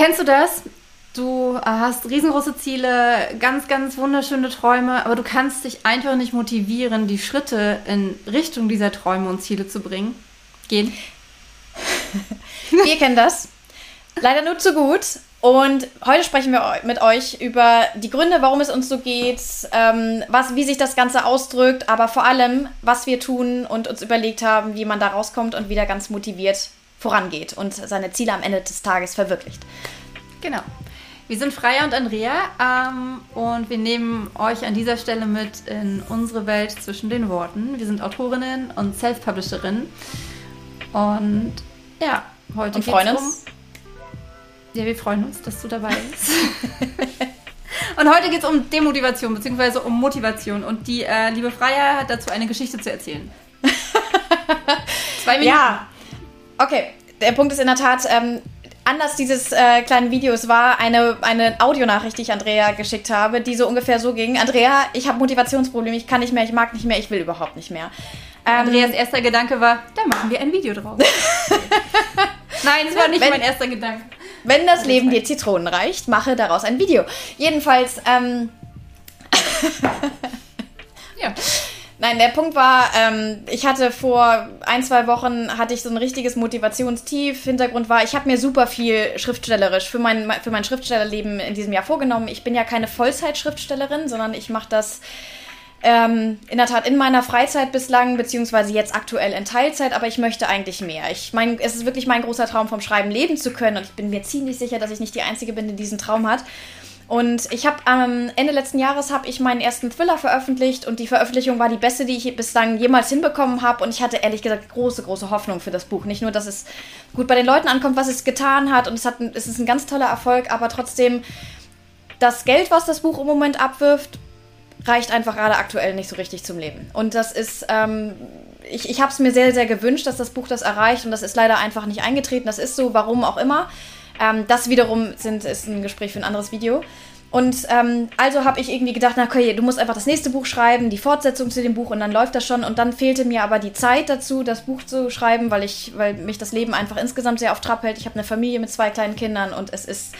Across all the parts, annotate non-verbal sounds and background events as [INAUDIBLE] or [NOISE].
kennst du das? Du hast riesengroße Ziele, ganz, ganz wunderschöne Träume, aber du kannst dich einfach nicht motivieren, die Schritte in Richtung dieser Träume und Ziele zu bringen. Gehen. [LAUGHS] Wir kennen das. Leider nur zu gut. Und heute sprechen wir mit euch über die Gründe, warum es uns so geht, ähm, was, wie sich das Ganze ausdrückt, aber vor allem, was wir tun und uns überlegt haben, wie man da rauskommt und wieder ganz motiviert vorangeht und seine Ziele am Ende des Tages verwirklicht. Genau. Wir sind Freya und Andrea ähm, und wir nehmen euch an dieser Stelle mit in unsere Welt zwischen den Worten. Wir sind Autorinnen und Self-Publisherinnen. Und ja, heute und freuen uns. Um, ja, wir freuen uns, dass du dabei bist. [LAUGHS] und heute geht es um Demotivation bzw. um Motivation. Und die äh, liebe Freya hat dazu eine Geschichte zu erzählen. [LAUGHS] Zwei Minuten. Ja. Okay, der Punkt ist in der Tat, ähm, Anlass dieses äh, kleinen Videos war eine, eine Audionachricht, die ich Andrea geschickt habe, die so ungefähr so ging. Andrea, ich habe Motivationsprobleme, ich kann nicht mehr, ich mag nicht mehr, ich will überhaupt nicht mehr. Ähm, Andreas erster Gedanke war, da machen wir ein Video draus. [LAUGHS] Nein, es war nicht wenn, mein erster Gedanke. Wenn das Leben dir Zitronen reicht, mache daraus ein Video. Jedenfalls, ähm, [LAUGHS] ja. Nein, der Punkt war, ähm, ich hatte vor ein, zwei Wochen hatte ich so ein richtiges Motivationstief. Hintergrund war, ich habe mir super viel schriftstellerisch für mein, für mein Schriftstellerleben in diesem Jahr vorgenommen. Ich bin ja keine Vollzeit-Schriftstellerin, sondern ich mache das ähm, in der Tat in meiner Freizeit bislang, beziehungsweise jetzt aktuell in Teilzeit, aber ich möchte eigentlich mehr. Ich meine, es ist wirklich mein großer Traum, vom Schreiben leben zu können und ich bin mir ziemlich sicher, dass ich nicht die Einzige bin, die diesen Traum hat. Und ich habe am Ende letzten Jahres habe ich meinen ersten Thriller veröffentlicht und die Veröffentlichung war die beste, die ich bislang jemals hinbekommen habe. Und ich hatte ehrlich gesagt große, große Hoffnung für das Buch. Nicht nur, dass es gut bei den Leuten ankommt, was es getan hat und es, hat, es ist ein ganz toller Erfolg, aber trotzdem das Geld, was das Buch im Moment abwirft, reicht einfach gerade aktuell nicht so richtig zum Leben. Und das ist, ähm, ich, ich habe es mir sehr, sehr gewünscht, dass das Buch das erreicht und das ist leider einfach nicht eingetreten. Das ist so, warum auch immer. Ähm, das wiederum sind, ist ein Gespräch für ein anderes Video. Und ähm, also habe ich irgendwie gedacht, na okay, du musst einfach das nächste Buch schreiben, die Fortsetzung zu dem Buch und dann läuft das schon. Und dann fehlte mir aber die Zeit dazu, das Buch zu schreiben, weil ich, weil mich das Leben einfach insgesamt sehr auf Trab hält. Ich habe eine Familie mit zwei kleinen Kindern und es ist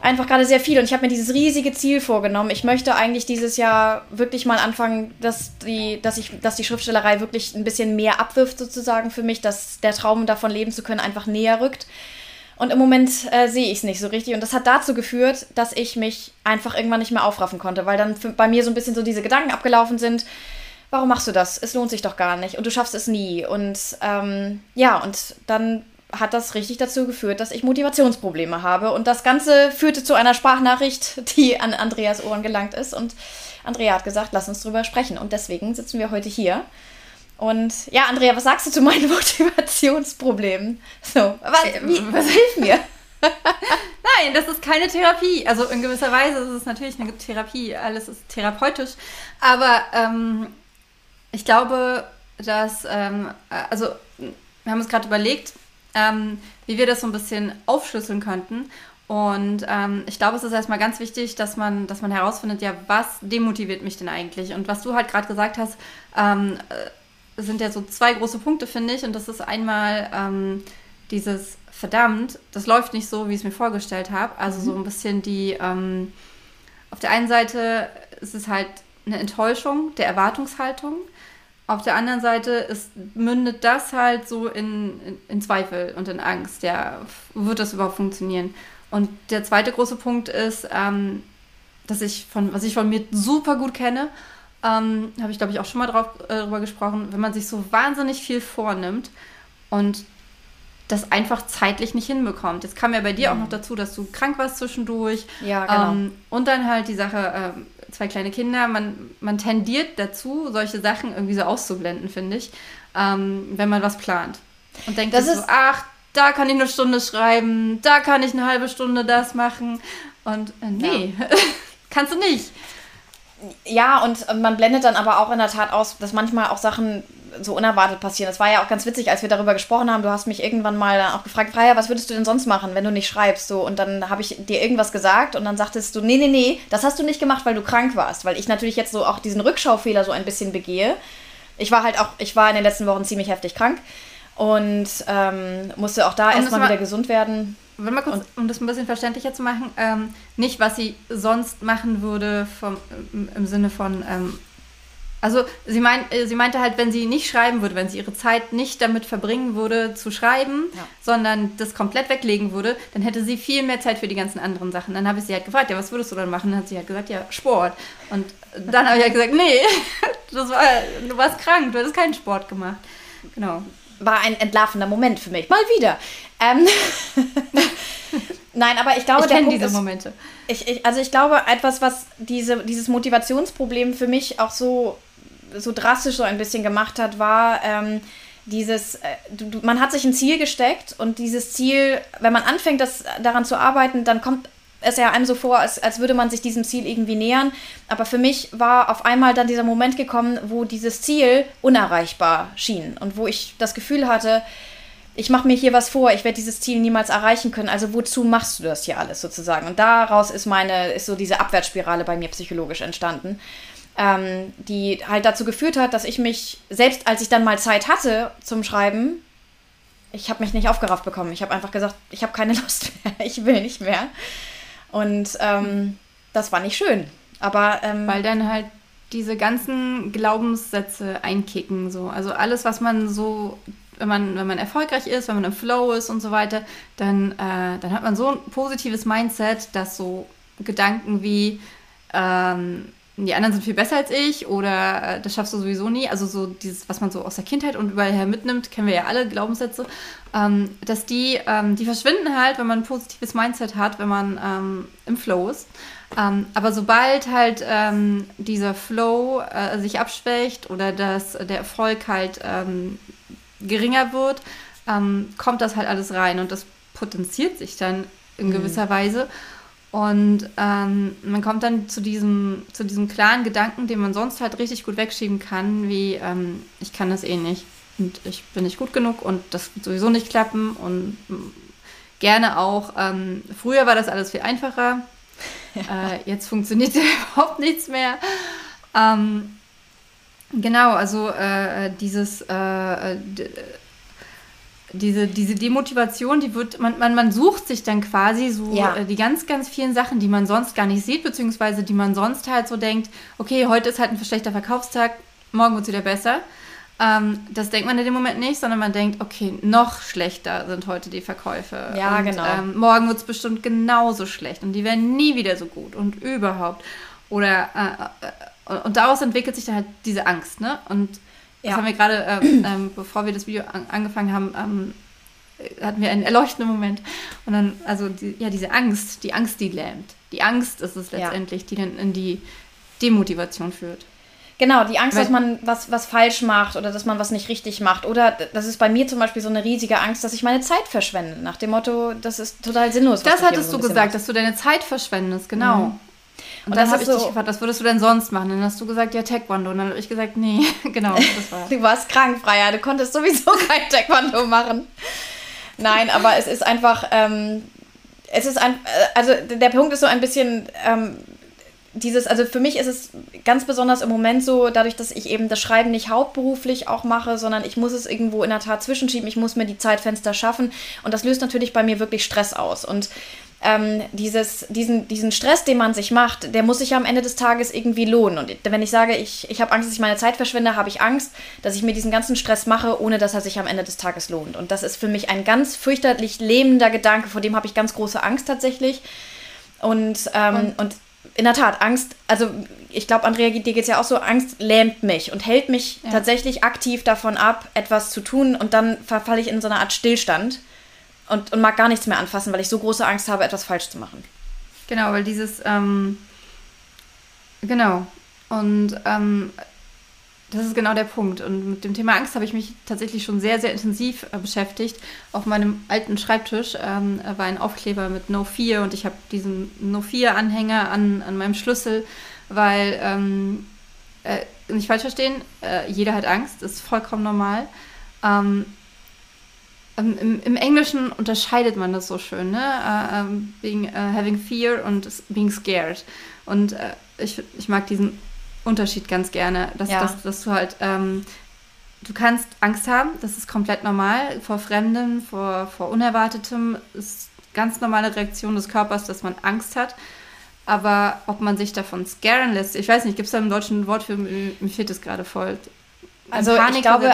einfach gerade sehr viel. Und ich habe mir dieses riesige Ziel vorgenommen. Ich möchte eigentlich dieses Jahr wirklich mal anfangen, dass die, dass ich, dass die Schriftstellerei wirklich ein bisschen mehr abwirft sozusagen für mich, dass der Traum davon leben zu können einfach näher rückt. Und im Moment äh, sehe ich es nicht so richtig. Und das hat dazu geführt, dass ich mich einfach irgendwann nicht mehr aufraffen konnte, weil dann bei mir so ein bisschen so diese Gedanken abgelaufen sind. Warum machst du das? Es lohnt sich doch gar nicht und du schaffst es nie. Und ähm, ja, und dann hat das richtig dazu geführt, dass ich Motivationsprobleme habe. Und das Ganze führte zu einer Sprachnachricht, [LAUGHS] die an Andreas Ohren gelangt ist. Und Andrea hat gesagt, lass uns drüber sprechen. Und deswegen sitzen wir heute hier und ja, Andrea, was sagst du zu meinen [LAUGHS] Motivationsproblemen? So, was, äh, wie, was hilft mir? [LAUGHS] Nein, das ist keine Therapie. Also in gewisser Weise ist es natürlich eine Therapie. Alles ist therapeutisch. Aber ähm, ich glaube, dass, ähm, also wir haben uns gerade überlegt, ähm, wie wir das so ein bisschen aufschlüsseln könnten. Und ähm, ich glaube, es ist erstmal ganz wichtig, dass man, dass man herausfindet, ja, was demotiviert mich denn eigentlich? Und was du halt gerade gesagt hast, ähm, äh, sind ja so zwei große Punkte, finde ich. Und das ist einmal ähm, dieses verdammt, das läuft nicht so, wie ich es mir vorgestellt habe. Also mhm. so ein bisschen die, ähm, auf der einen Seite ist es halt eine Enttäuschung der Erwartungshaltung. Auf der anderen Seite ist, mündet das halt so in, in, in Zweifel und in Angst. Ja, wird das überhaupt funktionieren? Und der zweite große Punkt ist, ähm, dass ich von, was ich von mir super gut kenne ähm, habe ich glaube ich auch schon mal drauf, äh, drüber gesprochen, wenn man sich so wahnsinnig viel vornimmt und das einfach zeitlich nicht hinbekommt. Jetzt kam ja bei dir mhm. auch noch dazu, dass du krank warst zwischendurch. Ja, genau. Ähm, und dann halt die Sache, äh, zwei kleine Kinder, man, man tendiert dazu, solche Sachen irgendwie so auszublenden, finde ich, ähm, wenn man was plant. Und denkt das ist so, ach, da kann ich eine Stunde schreiben, da kann ich eine halbe Stunde das machen. Und äh, nee, ja. [LAUGHS] kannst du nicht ja, und man blendet dann aber auch in der Tat aus, dass manchmal auch Sachen so unerwartet passieren. Das war ja auch ganz witzig, als wir darüber gesprochen haben. Du hast mich irgendwann mal auch gefragt, Freya, was würdest du denn sonst machen, wenn du nicht schreibst? So, und dann habe ich dir irgendwas gesagt und dann sagtest du, nee, nee, nee, das hast du nicht gemacht, weil du krank warst. Weil ich natürlich jetzt so auch diesen Rückschaufehler so ein bisschen begehe. Ich war halt auch, ich war in den letzten Wochen ziemlich heftig krank und ähm, musste auch da erstmal wieder gesund werden. Mal kurz, um das ein bisschen verständlicher zu machen, ähm, nicht, was sie sonst machen würde vom, im, Sinne von, ähm, also sie, mein, äh, sie meinte halt, wenn sie nicht schreiben würde, wenn sie ihre Zeit nicht damit verbringen würde zu schreiben, ja. sondern das komplett weglegen würde, dann hätte sie viel mehr Zeit für die ganzen anderen Sachen. Dann habe ich sie halt gefragt, ja, was würdest du dann machen? Dann hat sie halt gesagt, ja, Sport. Und dann habe ich halt gesagt, nee, [LAUGHS] das war, du warst krank, du hättest keinen Sport gemacht. Genau war ein entlarvender Moment für mich. Mal wieder. Ähm [LAUGHS] Nein, aber ich glaube, ich kenne diese ist, Momente. Ich, ich, also ich glaube, etwas, was diese, dieses Motivationsproblem für mich auch so, so drastisch so ein bisschen gemacht hat, war ähm, dieses, äh, du, man hat sich ein Ziel gesteckt und dieses Ziel, wenn man anfängt, das, daran zu arbeiten, dann kommt es ja einem so vor, als, als würde man sich diesem Ziel irgendwie nähern. Aber für mich war auf einmal dann dieser Moment gekommen, wo dieses Ziel unerreichbar schien und wo ich das Gefühl hatte, ich mache mir hier was vor, ich werde dieses Ziel niemals erreichen können. Also wozu machst du das hier alles sozusagen? Und daraus ist meine, ist so diese Abwärtsspirale bei mir psychologisch entstanden, ähm, die halt dazu geführt hat, dass ich mich, selbst als ich dann mal Zeit hatte zum Schreiben, ich habe mich nicht aufgerafft bekommen. Ich habe einfach gesagt, ich habe keine [LAUGHS] Lust mehr, ich will nicht mehr. Und ähm, das war nicht schön. Aber ähm, weil dann halt diese ganzen Glaubenssätze einkicken. So. Also alles, was man so, wenn man, wenn man erfolgreich ist, wenn man im Flow ist und so weiter, dann, äh, dann hat man so ein positives Mindset, dass so Gedanken wie ähm, die anderen sind viel besser als ich oder äh, das schaffst du sowieso nie. Also so dieses, was man so aus der Kindheit und überall her mitnimmt, kennen wir ja alle Glaubenssätze, ähm, dass die, ähm, die verschwinden halt, wenn man ein positives Mindset hat, wenn man ähm, im Flow ist. Ähm, aber sobald halt ähm, dieser Flow äh, sich abschwächt oder dass der Erfolg halt ähm, geringer wird, kommt das halt alles rein und das potenziert sich dann in mhm. gewisser mhm. Weise. Und ähm, man kommt dann zu diesem, zu diesem klaren Gedanken, den man sonst halt richtig gut wegschieben kann, wie ähm, ich kann das eh nicht und ich bin nicht gut genug und das wird sowieso nicht klappen und mm, gerne auch, ähm, früher war das alles viel einfacher, [LAUGHS] ja. äh, jetzt funktioniert [LAUGHS] überhaupt nichts mehr. Ähm, genau, also äh, dieses äh, diese, diese Demotivation, die wird, man, man, man sucht sich dann quasi so ja. äh, die ganz, ganz vielen Sachen, die man sonst gar nicht sieht, beziehungsweise die man sonst halt so denkt, okay, heute ist halt ein schlechter Verkaufstag, morgen wird es wieder besser. Ähm, das denkt man in dem Moment nicht, sondern man denkt, okay, noch schlechter sind heute die Verkäufe. Ja, und, genau. Ähm, morgen wird es bestimmt genauso schlecht und die werden nie wieder so gut und überhaupt. Oder äh, äh, und daraus entwickelt sich dann halt diese Angst, ne? Und das ja. haben wir gerade, ähm, [CLEARS THROAT] ähm, bevor wir das Video an, angefangen haben, ähm, hatten wir einen erleuchtenden Moment. Und dann, also die, ja, diese Angst, die Angst, die lähmt. Die Angst ist es letztendlich, ja. die dann in die Demotivation führt. Genau, die Angst, Weil, dass man was, was falsch macht oder dass man was nicht richtig macht. Oder das ist bei mir zum Beispiel so eine riesige Angst, dass ich meine Zeit verschwende. Nach dem Motto, das ist total sinnlos. Das hattest du gesagt, machst. dass du deine Zeit verschwendest, genau. Mhm. Und, und dann habe ich dich gefragt, was würdest du denn sonst machen? Dann hast du gesagt, ja, Taekwondo. Und dann habe ich gesagt, nee, [LAUGHS] genau, [LAUGHS] das war. du warst krank, Freier. Du konntest sowieso [LAUGHS] kein Taekwondo machen. Nein, aber es ist einfach, ähm, es ist ein, äh, also der Punkt ist so ein bisschen, ähm, dieses, also für mich ist es ganz besonders im Moment so, dadurch, dass ich eben das Schreiben nicht hauptberuflich auch mache, sondern ich muss es irgendwo in der Tat zwischenschieben, ich muss mir die Zeitfenster schaffen und das löst natürlich bei mir wirklich Stress aus. Und ähm, dieses, diesen, diesen Stress, den man sich macht, der muss sich am Ende des Tages irgendwie lohnen. Und wenn ich sage, ich, ich habe Angst, dass ich meine Zeit verschwinde, habe ich Angst, dass ich mir diesen ganzen Stress mache, ohne dass er sich am Ende des Tages lohnt. Und das ist für mich ein ganz fürchterlich lähmender Gedanke, vor dem habe ich ganz große Angst tatsächlich. Und, ähm, und, und in der Tat, Angst, also ich glaube, Andrea, dir geht es ja auch so, Angst lähmt mich und hält mich ja. tatsächlich aktiv davon ab, etwas zu tun und dann verfalle ich in so eine Art Stillstand und, und mag gar nichts mehr anfassen, weil ich so große Angst habe, etwas falsch zu machen. Genau, weil dieses, ähm, genau. Und ähm, das ist genau der Punkt. Und mit dem Thema Angst habe ich mich tatsächlich schon sehr, sehr intensiv äh, beschäftigt. Auf meinem alten Schreibtisch ähm, war ein Aufkleber mit No 4 und ich habe diesen No 4 Anhänger an, an meinem Schlüssel, weil, ähm, äh, nicht falsch verstehen, äh, jeder hat Angst, ist vollkommen normal. Ähm, ähm, im, im, Englischen unterscheidet man das so schön, ne? Uh, being, uh, having fear und being scared. Und uh, ich, ich mag diesen Unterschied ganz gerne, dass, ja. dass, dass du halt, ähm, du kannst Angst haben, das ist komplett normal, vor Fremdem, vor, vor Unerwartetem ist ganz normale Reaktion des Körpers, dass man Angst hat. Aber ob man sich davon scaren lässt, ich weiß nicht, gibt es da im deutschen Wort für, mir fehlt es gerade voll. Also ich glaube,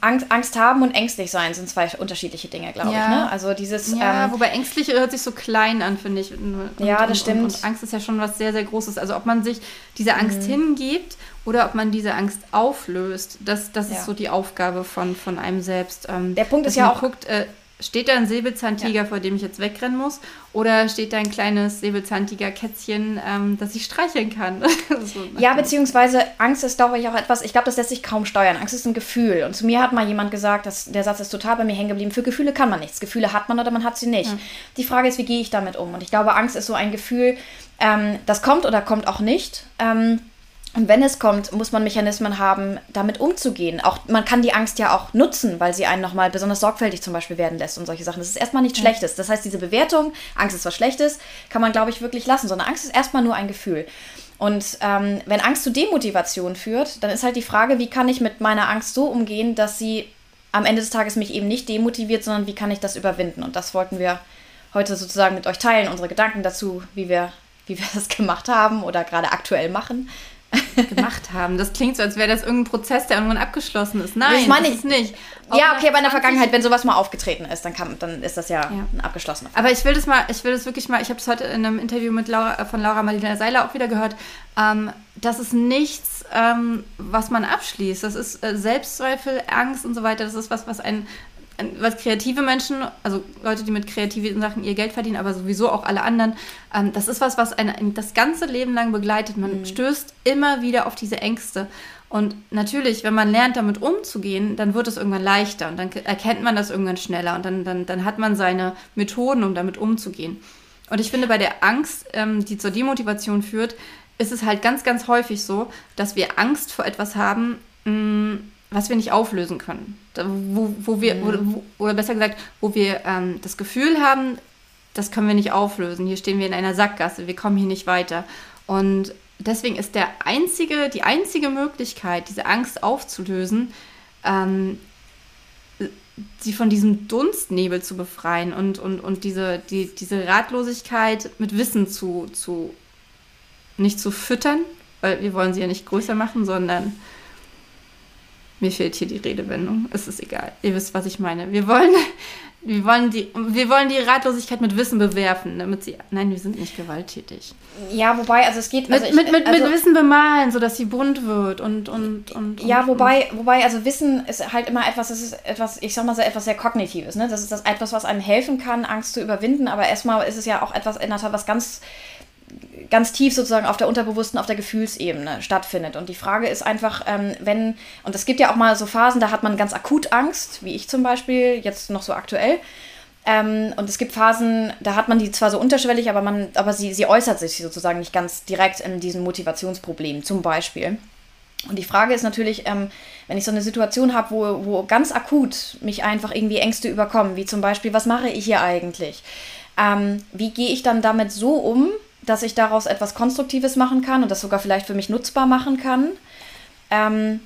Angst, Angst haben und ängstlich sein sind zwei unterschiedliche Dinge, glaube ja. ich. Ne? Also dieses. Ja, ähm, wobei ängstlich hört sich so klein an, finde ich. Und, ja, das und, stimmt. Und, Angst ist ja schon was sehr, sehr Großes. Also ob man sich diese Angst mhm. hingibt oder ob man diese Angst auflöst, das, das ja. ist so die Aufgabe von, von einem selbst. Ähm, Der Punkt ist ja auch. Guckt, äh, Steht da ein Säbelzahntiger, ja. vor dem ich jetzt wegrennen muss? Oder steht da ein kleines Säbelzahntiger-Kätzchen, ähm, das ich streicheln kann? [LAUGHS] so, ja, beziehungsweise Angst ist, glaube ich, auch etwas, ich glaube, das lässt sich kaum steuern. Angst ist ein Gefühl. Und zu mir hat mal jemand gesagt, dass, der Satz ist total bei mir hängen geblieben, für Gefühle kann man nichts. Gefühle hat man oder man hat sie nicht. Ja. Die Frage ist, wie gehe ich damit um? Und ich glaube, Angst ist so ein Gefühl, ähm, das kommt oder kommt auch nicht. Ähm, und wenn es kommt, muss man Mechanismen haben, damit umzugehen. Auch man kann die Angst ja auch nutzen, weil sie einen nochmal besonders sorgfältig zum Beispiel werden lässt und solche Sachen. Das ist erstmal nichts ja. Schlechtes. Das heißt, diese Bewertung, Angst ist was Schlechtes, kann man, glaube ich, wirklich lassen. Sondern Angst ist erstmal nur ein Gefühl. Und ähm, wenn Angst zu Demotivation führt, dann ist halt die Frage, wie kann ich mit meiner Angst so umgehen, dass sie am Ende des Tages mich eben nicht demotiviert, sondern wie kann ich das überwinden? Und das wollten wir heute sozusagen mit euch teilen, unsere Gedanken dazu, wie wir, wie wir [LAUGHS] das gemacht haben oder gerade aktuell machen gemacht haben. Das klingt so, als wäre das irgendein Prozess, der irgendwann abgeschlossen ist. Nein, das meine ich nicht. Auch ja, okay, aber in der Vergangenheit, wenn sowas mal aufgetreten ist, dann, kann, dann ist das ja, ja. ein abgeschlossener Aber ich will das mal, ich will das wirklich mal, ich habe es heute in einem Interview mit Laura, von Laura Marlina Seiler auch wieder gehört, ähm, das ist nichts, ähm, was man abschließt. Das ist äh, Selbstzweifel, Angst und so weiter. Das ist was, was ein was kreative Menschen, also Leute, die mit kreativen Sachen ihr Geld verdienen, aber sowieso auch alle anderen, ähm, das ist was, was einen das ganze Leben lang begleitet. Man mhm. stößt immer wieder auf diese Ängste. Und natürlich, wenn man lernt, damit umzugehen, dann wird es irgendwann leichter und dann erkennt man das irgendwann schneller und dann, dann, dann hat man seine Methoden, um damit umzugehen. Und ich finde, bei der Angst, ähm, die zur Demotivation führt, ist es halt ganz, ganz häufig so, dass wir Angst vor etwas haben, mh, mm, was wir nicht auflösen können. Wo, wo wir, mhm. wo, oder besser gesagt, wo wir ähm, das Gefühl haben, das können wir nicht auflösen. Hier stehen wir in einer Sackgasse, wir kommen hier nicht weiter. Und deswegen ist der einzige, die einzige Möglichkeit, diese Angst aufzulösen, ähm, sie von diesem Dunstnebel zu befreien und, und, und diese, die, diese Ratlosigkeit mit Wissen zu, zu nicht zu füttern, weil wir wollen sie ja nicht größer machen, sondern mir fehlt hier die Redewendung. Es ist egal. Ihr wisst, was ich meine. Wir wollen, [LAUGHS] wir wollen, die, wir wollen die Ratlosigkeit mit Wissen bewerfen, damit sie. Nein, wir sind nicht gewalttätig. Ja, wobei, also es geht. Also mit, ich, mit, mit, also, mit Wissen bemalen, sodass sie bunt wird und. und, und, ja, und, wobei, wobei, also Wissen ist halt immer etwas, das ist etwas, ich sag mal so etwas sehr Kognitives. Ne? Das ist das etwas, was einem helfen kann, Angst zu überwinden, aber erstmal ist es ja auch etwas in der Tat, was ganz ganz tief sozusagen auf der unterbewussten, auf der Gefühlsebene stattfindet. Und die Frage ist einfach, ähm, wenn, und es gibt ja auch mal so Phasen, da hat man ganz akut Angst, wie ich zum Beispiel, jetzt noch so aktuell. Ähm, und es gibt Phasen, da hat man die zwar so unterschwellig, aber, man, aber sie, sie äußert sich sozusagen nicht ganz direkt in diesen Motivationsproblemen, zum Beispiel. Und die Frage ist natürlich, ähm, wenn ich so eine Situation habe, wo, wo ganz akut mich einfach irgendwie Ängste überkommen, wie zum Beispiel, was mache ich hier eigentlich? Ähm, wie gehe ich dann damit so um, dass ich daraus etwas Konstruktives machen kann und das sogar vielleicht für mich nutzbar machen kann. Ähm,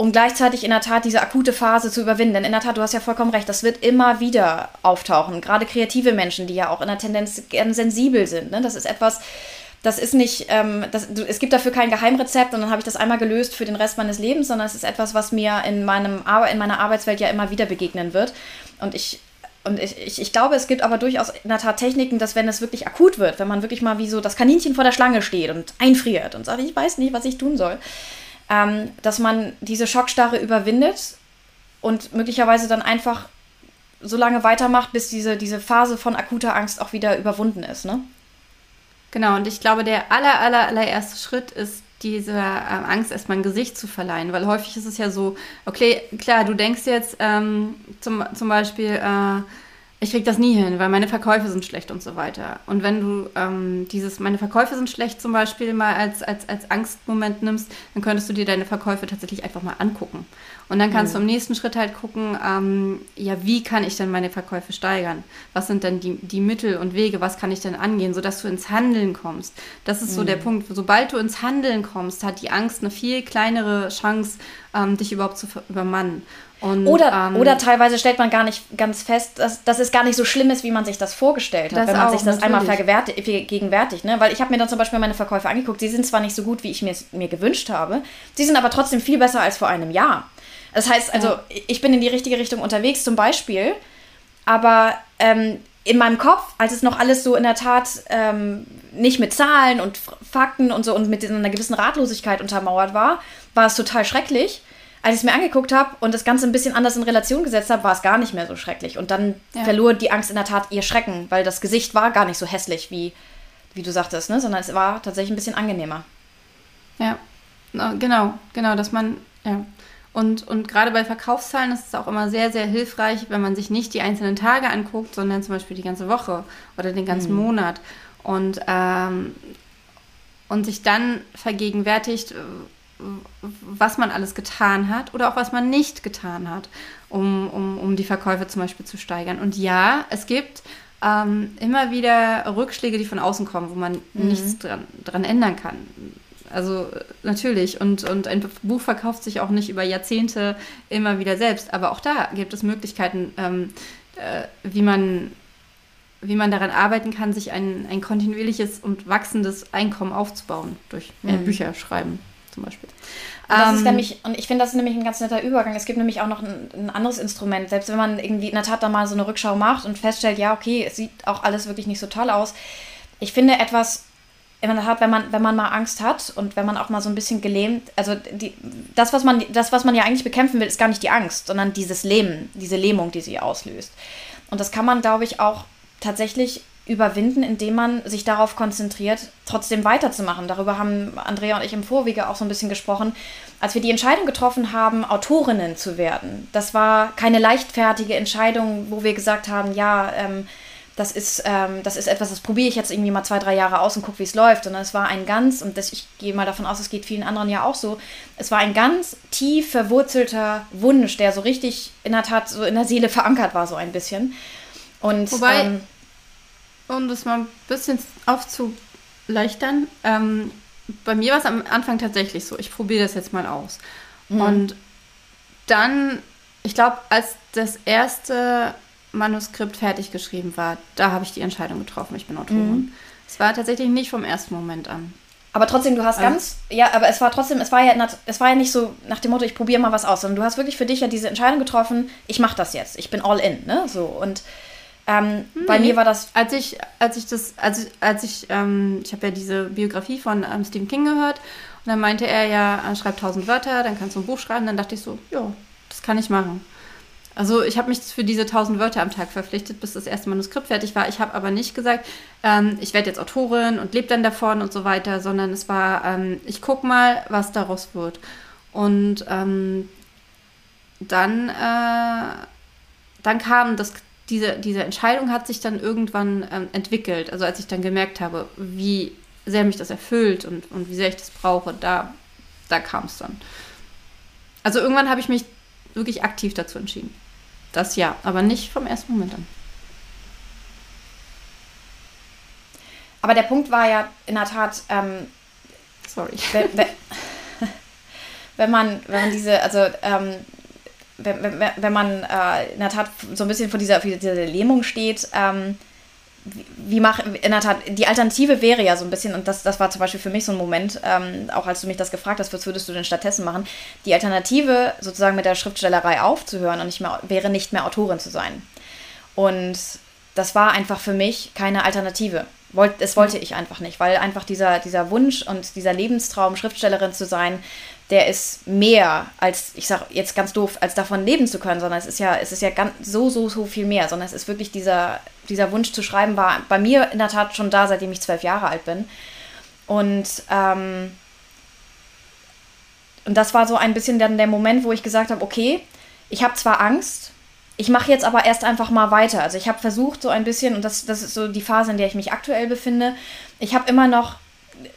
um gleichzeitig in der Tat diese akute Phase zu überwinden. Denn in der Tat, du hast ja vollkommen recht, das wird immer wieder auftauchen. Gerade kreative Menschen, die ja auch in der Tendenz gern sensibel sind. Ne? Das ist etwas, das ist nicht, ähm, das, es gibt dafür kein Geheimrezept und dann habe ich das einmal gelöst für den Rest meines Lebens, sondern es ist etwas, was mir in, meinem, in meiner Arbeitswelt ja immer wieder begegnen wird. Und ich und ich, ich, ich, glaube, es gibt aber durchaus in der Tat Techniken, dass wenn es wirklich akut wird, wenn man wirklich mal wie so das Kaninchen vor der Schlange steht und einfriert und sagt, ich weiß nicht, was ich tun soll, ähm, dass man diese Schockstarre überwindet und möglicherweise dann einfach so lange weitermacht, bis diese, diese Phase von akuter Angst auch wieder überwunden ist. Ne? Genau, und ich glaube, der aller, aller, allererste Schritt ist, dieser äh, Angst erstmal ein Gesicht zu verleihen, weil häufig ist es ja so, okay, klar, du denkst jetzt ähm, zum, zum Beispiel, äh, ich krieg das nie hin, weil meine Verkäufe sind schlecht und so weiter. Und wenn du ähm, dieses, meine Verkäufe sind schlecht zum Beispiel mal als, als, als Angstmoment nimmst, dann könntest du dir deine Verkäufe tatsächlich einfach mal angucken. Und dann kannst mhm. du im nächsten Schritt halt gucken, ähm, ja, wie kann ich denn meine Verkäufe steigern? Was sind denn die, die Mittel und Wege? Was kann ich denn angehen, sodass du ins Handeln kommst? Das ist mhm. so der mhm. Punkt. Sobald du ins Handeln kommst, hat die Angst eine viel kleinere Chance, ähm, dich überhaupt zu übermannen. Und, oder, ähm, oder teilweise stellt man gar nicht ganz fest, dass, dass es gar nicht so schlimm ist, wie man sich das vorgestellt hat, wenn man auch, sich das einmal vergegenwärtigt. Ne? Weil ich habe mir dann zum Beispiel meine Verkäufe angeguckt, sie sind zwar nicht so gut, wie ich mir, mir gewünscht habe, sie sind aber trotzdem viel besser als vor einem Jahr. Das heißt also, ja. ich bin in die richtige Richtung unterwegs zum Beispiel, aber ähm, in meinem Kopf, als es noch alles so in der Tat ähm, nicht mit Zahlen und Fakten und so und mit einer gewissen Ratlosigkeit untermauert war, war es total schrecklich als ich es mir angeguckt habe und das Ganze ein bisschen anders in Relation gesetzt habe, war es gar nicht mehr so schrecklich. Und dann ja. verlor die Angst in der Tat ihr Schrecken, weil das Gesicht war gar nicht so hässlich, wie, wie du sagtest, ne? sondern es war tatsächlich ein bisschen angenehmer. Ja, genau, genau, dass man, ja. Und, und gerade bei Verkaufszahlen ist es auch immer sehr, sehr hilfreich, wenn man sich nicht die einzelnen Tage anguckt, sondern zum Beispiel die ganze Woche oder den ganzen mhm. Monat. Und, ähm, und sich dann vergegenwärtigt, was man alles getan hat oder auch was man nicht getan hat, um, um, um die Verkäufe zum Beispiel zu steigern. Und ja, es gibt ähm, immer wieder Rückschläge, die von außen kommen, wo man mhm. nichts dran, dran ändern kann. Also natürlich. Und, und ein Buch verkauft sich auch nicht über Jahrzehnte immer wieder selbst. Aber auch da gibt es Möglichkeiten, ähm, äh, wie, man, wie man daran arbeiten kann, sich ein, ein kontinuierliches und wachsendes Einkommen aufzubauen durch mhm. Bücher schreiben zum Beispiel. Das ähm, ist nämlich, und ich finde, das ist nämlich ein ganz netter Übergang. Es gibt nämlich auch noch ein, ein, anderes Instrument. Selbst wenn man irgendwie in der Tat da mal so eine Rückschau macht und feststellt, ja, okay, es sieht auch alles wirklich nicht so toll aus. Ich finde etwas, in der Tat, wenn man, wenn man mal Angst hat und wenn man auch mal so ein bisschen gelähmt, also die, das, was man, das, was man ja eigentlich bekämpfen will, ist gar nicht die Angst, sondern dieses Lähmen, diese Lähmung, die sie auslöst. Und das kann man, glaube ich, auch tatsächlich überwinden, indem man sich darauf konzentriert, trotzdem weiterzumachen. Darüber haben Andrea und ich im Vorwege auch so ein bisschen gesprochen. Als wir die Entscheidung getroffen haben, Autorinnen zu werden, das war keine leichtfertige Entscheidung, wo wir gesagt haben, ja, ähm, das ist, ähm, das ist etwas, das probiere ich jetzt irgendwie mal zwei, drei Jahre aus und gucke, wie es läuft. Sondern es war ein ganz, und das, ich gehe mal davon aus, es geht vielen anderen ja auch so, es war ein ganz tief verwurzelter Wunsch, der so richtig in der Tat so in der Seele verankert war, so ein bisschen. Und, Wobei, ähm, um das mal ein bisschen aufzuleichtern, ähm, bei mir war es am Anfang tatsächlich so, ich probiere das jetzt mal aus. Mhm. Und dann, ich glaube, als das erste Manuskript fertig geschrieben war, da habe ich die Entscheidung getroffen, ich bin Autorin. Mhm. Es war tatsächlich nicht vom ersten Moment an. Aber trotzdem, du hast also, ganz, ja, aber es war trotzdem, es war ja, es war ja nicht so nach dem Motto, ich probiere mal was aus, sondern du hast wirklich für dich ja diese Entscheidung getroffen, ich mache das jetzt, ich bin all in, ne, so und ähm, nee. Bei mir war das. Als ich, als ich das, als, als ich, ähm, ich habe ja diese Biografie von ähm, Stephen King gehört und dann meinte er ja, schreib tausend Wörter, dann kannst du ein Buch schreiben. Dann dachte ich so, ja, das kann ich machen. Also ich habe mich für diese tausend Wörter am Tag verpflichtet, bis das erste Manuskript fertig war. Ich habe aber nicht gesagt, ähm, ich werde jetzt Autorin und lebe dann davon und so weiter, sondern es war, ähm, ich gucke mal, was daraus wird. Und ähm, dann, äh, dann kam das diese, diese Entscheidung hat sich dann irgendwann ähm, entwickelt. Also als ich dann gemerkt habe, wie sehr mich das erfüllt und, und wie sehr ich das brauche, da, da kam es dann. Also irgendwann habe ich mich wirklich aktiv dazu entschieden. Das ja, aber nicht vom ersten Moment an. Aber der Punkt war ja in der Tat, ähm, sorry. Wenn, wenn, [LAUGHS] man, wenn man diese, also ähm, wenn, wenn, wenn man äh, in der Tat so ein bisschen vor dieser, dieser Lähmung steht, ähm, wie, wie machen, in der Tat, die Alternative wäre ja so ein bisschen, und das, das war zum Beispiel für mich so ein Moment, ähm, auch als du mich das gefragt hast, was würdest du denn stattdessen machen? Die Alternative sozusagen mit der Schriftstellerei aufzuhören und nicht mehr, wäre nicht mehr Autorin zu sein. Und das war einfach für mich keine Alternative. Wollt, das wollte ich einfach nicht, weil einfach dieser, dieser Wunsch und dieser Lebenstraum, Schriftstellerin zu sein, der ist mehr als, ich sag jetzt ganz doof, als davon leben zu können, sondern es ist ja, es ist ja ganz so, so, so viel mehr, sondern es ist wirklich dieser, dieser Wunsch zu schreiben, war bei mir in der Tat schon da, seitdem ich zwölf Jahre alt bin. Und, ähm, und das war so ein bisschen dann der Moment, wo ich gesagt habe, okay, ich habe zwar Angst, ich mache jetzt aber erst einfach mal weiter. Also ich habe versucht, so ein bisschen, und das, das ist so die Phase, in der ich mich aktuell befinde, ich habe immer noch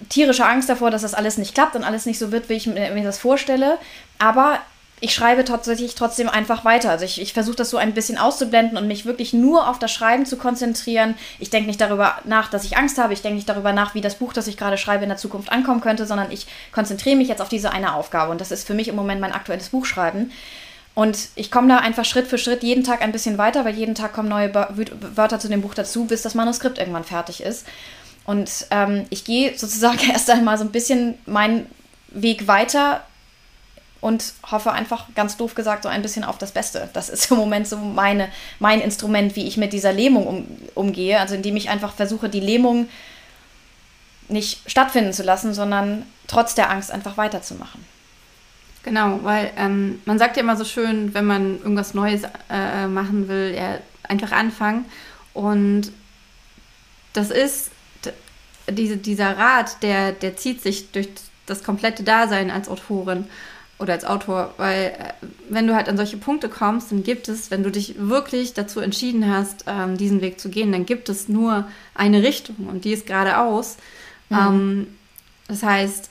tierische Angst davor, dass das alles nicht klappt und alles nicht so wird, wie ich mir das vorstelle. Aber ich schreibe tatsächlich trotzdem einfach weiter. Also ich, ich versuche das so ein bisschen auszublenden und mich wirklich nur auf das Schreiben zu konzentrieren. Ich denke nicht darüber nach, dass ich Angst habe. Ich denke nicht darüber nach, wie das Buch, das ich gerade schreibe, in der Zukunft ankommen könnte, sondern ich konzentriere mich jetzt auf diese eine Aufgabe. Und das ist für mich im Moment mein aktuelles Buchschreiben. Und ich komme da einfach Schritt für Schritt jeden Tag ein bisschen weiter, weil jeden Tag kommen neue Wörter zu dem Buch dazu, bis das Manuskript irgendwann fertig ist. Und ähm, ich gehe sozusagen [LAUGHS] erst einmal so ein bisschen meinen Weg weiter und hoffe einfach, ganz doof gesagt, so ein bisschen auf das Beste. Das ist im Moment so meine, mein Instrument, wie ich mit dieser Lähmung um, umgehe. Also indem ich einfach versuche, die Lähmung nicht stattfinden zu lassen, sondern trotz der Angst einfach weiterzumachen. Genau, weil ähm, man sagt ja immer so schön, wenn man irgendwas Neues äh, machen will, ja, einfach anfangen. Und das ist diese, dieser Rat, der, der zieht sich durch das komplette Dasein als Autorin oder als Autor, weil äh, wenn du halt an solche Punkte kommst, dann gibt es, wenn du dich wirklich dazu entschieden hast, ähm, diesen Weg zu gehen, dann gibt es nur eine Richtung und die ist geradeaus. Mhm. Ähm, das heißt,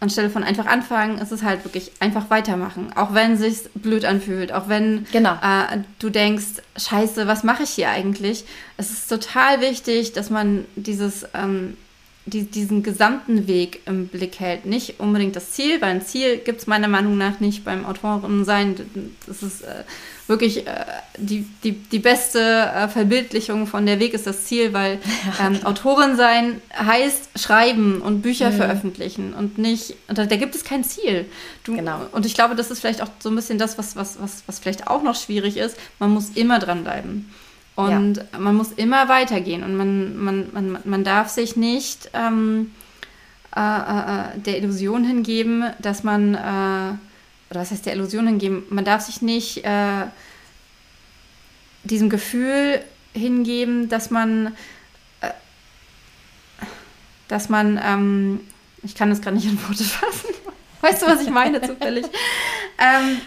anstelle von einfach anfangen, ist es halt wirklich einfach weitermachen. Auch wenn es sich blöd anfühlt, auch wenn genau. äh, du denkst, scheiße, was mache ich hier eigentlich? Es ist total wichtig, dass man dieses, ähm, die, diesen gesamten Weg im Blick hält. Nicht unbedingt das Ziel, weil ein Ziel gibt es meiner Meinung nach nicht beim Autorensein. Das ist äh, wirklich äh, die, die, die beste äh, Verbildlichung von der Weg ist das Ziel, weil [LAUGHS] ähm, Autorin sein heißt schreiben und Bücher mhm. veröffentlichen und nicht, und da, da, gibt es kein Ziel. Du, genau. Und ich glaube, das ist vielleicht auch so ein bisschen das, was, was, was, was vielleicht auch noch schwierig ist. Man muss immer dranbleiben. Und ja. man muss immer weitergehen und man, man, man, man darf sich nicht ähm, äh, äh, äh der Illusion hingeben, dass man äh, oder was heißt der Illusion hingeben, man darf sich nicht äh, diesem Gefühl hingeben, dass man, äh, dass man, ähm, ich kann das gerade nicht in Worte fassen. [LAUGHS] Weißt du, was ich meine, zufällig? [LAUGHS] ähm,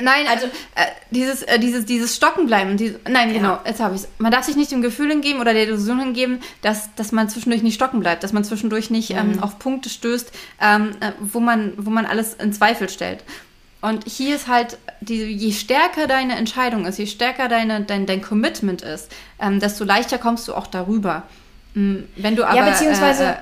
Nein, also äh, dieses, äh, dieses, dieses Stockenbleiben. Dieses, nein, ja. genau, jetzt habe ich es. Man darf sich nicht dem Gefühl hingeben oder der Illusion hingeben, dass, dass man zwischendurch nicht stocken bleibt, dass man zwischendurch nicht ähm, mhm. ähm, auf Punkte stößt, ähm, äh, wo, man, wo man alles in Zweifel stellt. Und hier ist halt, die, je stärker deine Entscheidung ist, je stärker deine, dein, dein Commitment ist, ähm, desto leichter kommst du auch darüber. Hm, wenn du aber. Ja, beziehungsweise, äh, äh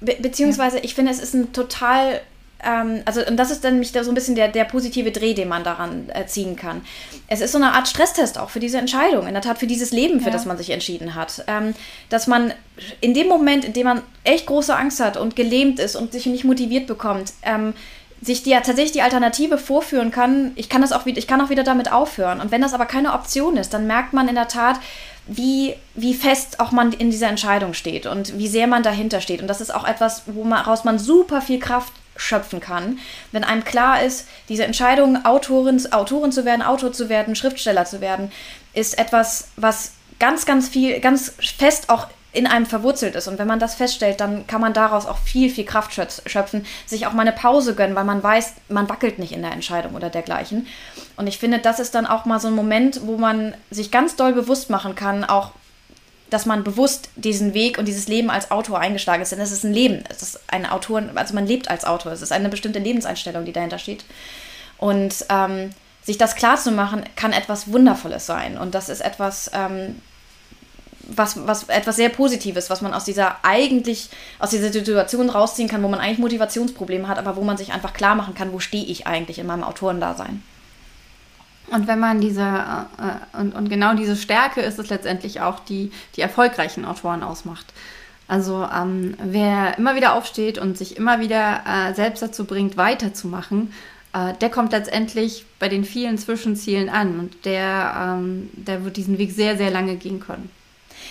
be beziehungsweise ja. ich finde, es ist ein total ähm, also und das ist dann mich da so ein bisschen der, der positive Dreh, den man daran äh, ziehen kann. Es ist so eine Art Stresstest auch für diese Entscheidung, in der Tat für dieses Leben, für ja. das man sich entschieden hat. Ähm, dass man in dem Moment, in dem man echt große Angst hat und gelähmt ist und sich nicht motiviert bekommt, ähm, sich die, tatsächlich die Alternative vorführen kann, ich kann das auch wieder, ich kann auch wieder damit aufhören. Und wenn das aber keine Option ist, dann merkt man in der Tat, wie, wie fest auch man in dieser Entscheidung steht und wie sehr man dahinter steht. Und das ist auch etwas, woraus man super viel Kraft schöpfen kann, wenn einem klar ist, diese Entscheidung, Autorin, Autorin zu werden, Autor zu werden, Schriftsteller zu werden, ist etwas, was ganz, ganz viel, ganz fest auch in einem verwurzelt ist. Und wenn man das feststellt, dann kann man daraus auch viel, viel Kraft schöpfen, sich auch mal eine Pause gönnen, weil man weiß, man wackelt nicht in der Entscheidung oder dergleichen. Und ich finde, das ist dann auch mal so ein Moment, wo man sich ganz doll bewusst machen kann, auch dass man bewusst diesen Weg und dieses Leben als Autor eingeschlagen ist. Denn es ist ein Leben. Es ist ein Autor, also man lebt als Autor. Es ist eine bestimmte Lebenseinstellung, die dahinter steht. Und ähm, sich das klar zu machen, kann etwas Wundervolles sein. Und das ist etwas, ähm, was, was etwas sehr Positives, was man aus dieser eigentlich, aus dieser Situation rausziehen kann, wo man eigentlich Motivationsprobleme hat, aber wo man sich einfach klar machen kann, wo stehe ich eigentlich in meinem Autorendasein. Und wenn man diese, äh, und, und genau diese Stärke ist es letztendlich auch, die die erfolgreichen Autoren ausmacht. Also ähm, wer immer wieder aufsteht und sich immer wieder äh, selbst dazu bringt, weiterzumachen, äh, der kommt letztendlich bei den vielen Zwischenzielen an und der, ähm, der wird diesen Weg sehr, sehr lange gehen können.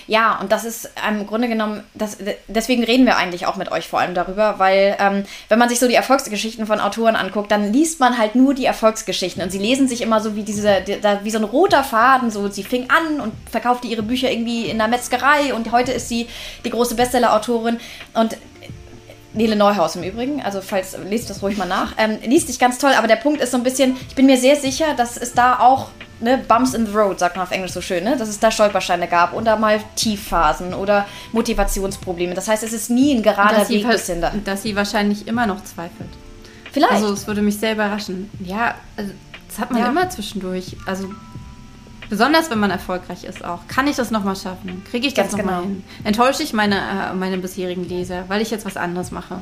Ja, und das ist im Grunde genommen, das, deswegen reden wir eigentlich auch mit euch vor allem darüber, weil ähm, wenn man sich so die Erfolgsgeschichten von Autoren anguckt, dann liest man halt nur die Erfolgsgeschichten und sie lesen sich immer so wie diese, die, wie so ein roter Faden, so sie fing an und verkaufte ihre Bücher irgendwie in der Metzgerei und heute ist sie die große Bestseller-Autorin und Nele Neuhaus im Übrigen, also falls, lest das ruhig mal nach. Ähm, liest dich ganz toll, aber der Punkt ist so ein bisschen, ich bin mir sehr sicher, dass es da auch ne, Bumps in the Road, sagt man auf Englisch so schön, ne? dass es da Stolpersteine gab und da mal Tiefphasen oder Motivationsprobleme. Das heißt, es ist nie ein gerader Weg bis hin da. Dass sie wahrscheinlich immer noch zweifelt. Vielleicht. Also es würde mich sehr überraschen. Ja, also, das hat man ja. immer zwischendurch. Also besonders wenn man erfolgreich ist auch. Kann ich das nochmal schaffen? Kriege ich das nochmal genau. hin? Enttäusche ich meine, äh, meine bisherigen Leser, weil ich jetzt was anderes mache?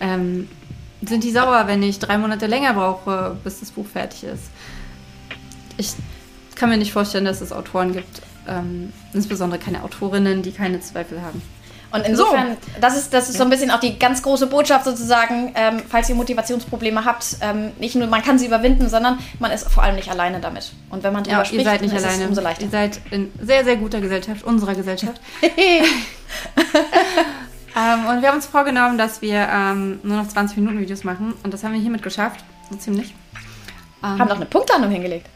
Ähm, sind die sauer, wenn ich drei Monate länger brauche, bis das Buch fertig ist. Ich kann mir nicht vorstellen, dass es Autoren gibt, ähm, insbesondere keine Autorinnen, die keine Zweifel haben. Und insofern, so. das ist, das ist so ein bisschen auch die ganz große Botschaft sozusagen, ähm, falls ihr Motivationsprobleme habt, ähm, nicht nur man kann sie überwinden, sondern man ist vor allem nicht alleine damit. Und wenn man drüber ja, spricht, ihr seid nicht alleine. es umso leichter. Ihr seid in sehr, sehr guter Gesellschaft, unserer Gesellschaft. [LAUGHS] [LAUGHS] ähm, und wir haben uns vorgenommen, dass wir ähm, nur noch 20 Minuten Videos machen. Und das haben wir hiermit geschafft. So ziemlich. Haben doch eine Punktlandung hingelegt.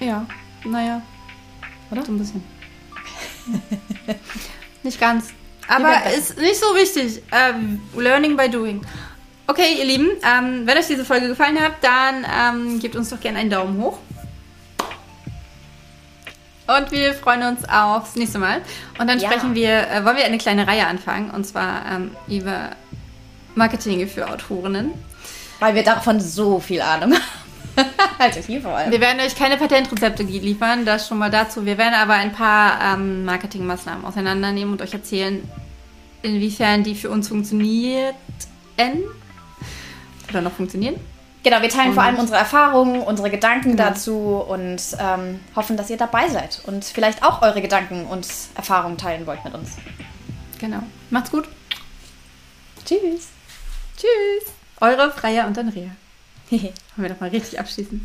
Ja, naja. Oder? So ein bisschen. [LAUGHS] Nicht ganz. Aber ist nicht so wichtig. Ähm, learning by doing. Okay, ihr Lieben, ähm, wenn euch diese Folge gefallen hat, dann ähm, gebt uns doch gerne einen Daumen hoch. Und wir freuen uns aufs nächste Mal. Und dann Ja. sprechen wir, äh, wollen wir eine kleine Reihe anfangen. Und zwar ähm, über Marketing für Autorinnen. Weil wir davon so viel Ahnung haben. [LAUGHS] also hier vor allem. Wir werden euch keine Patentrezepte liefern, das schon mal dazu. Wir werden aber ein paar ähm, Marketingmaßnahmen auseinandernehmen und euch erzählen, inwiefern die für uns funktionierten oder noch funktionieren. Genau, wir teilen Und- vor allem unsere Erfahrungen, unsere Gedanken Genau. dazu und ähm, hoffen, dass ihr dabei seid und vielleicht auch eure Gedanken und Erfahrungen teilen wollt mit uns. Genau. Macht's gut. Tschüss. Tschüss. Eure Freier und Andrea. [LAUGHS] Wollen wir doch mal richtig abschließen.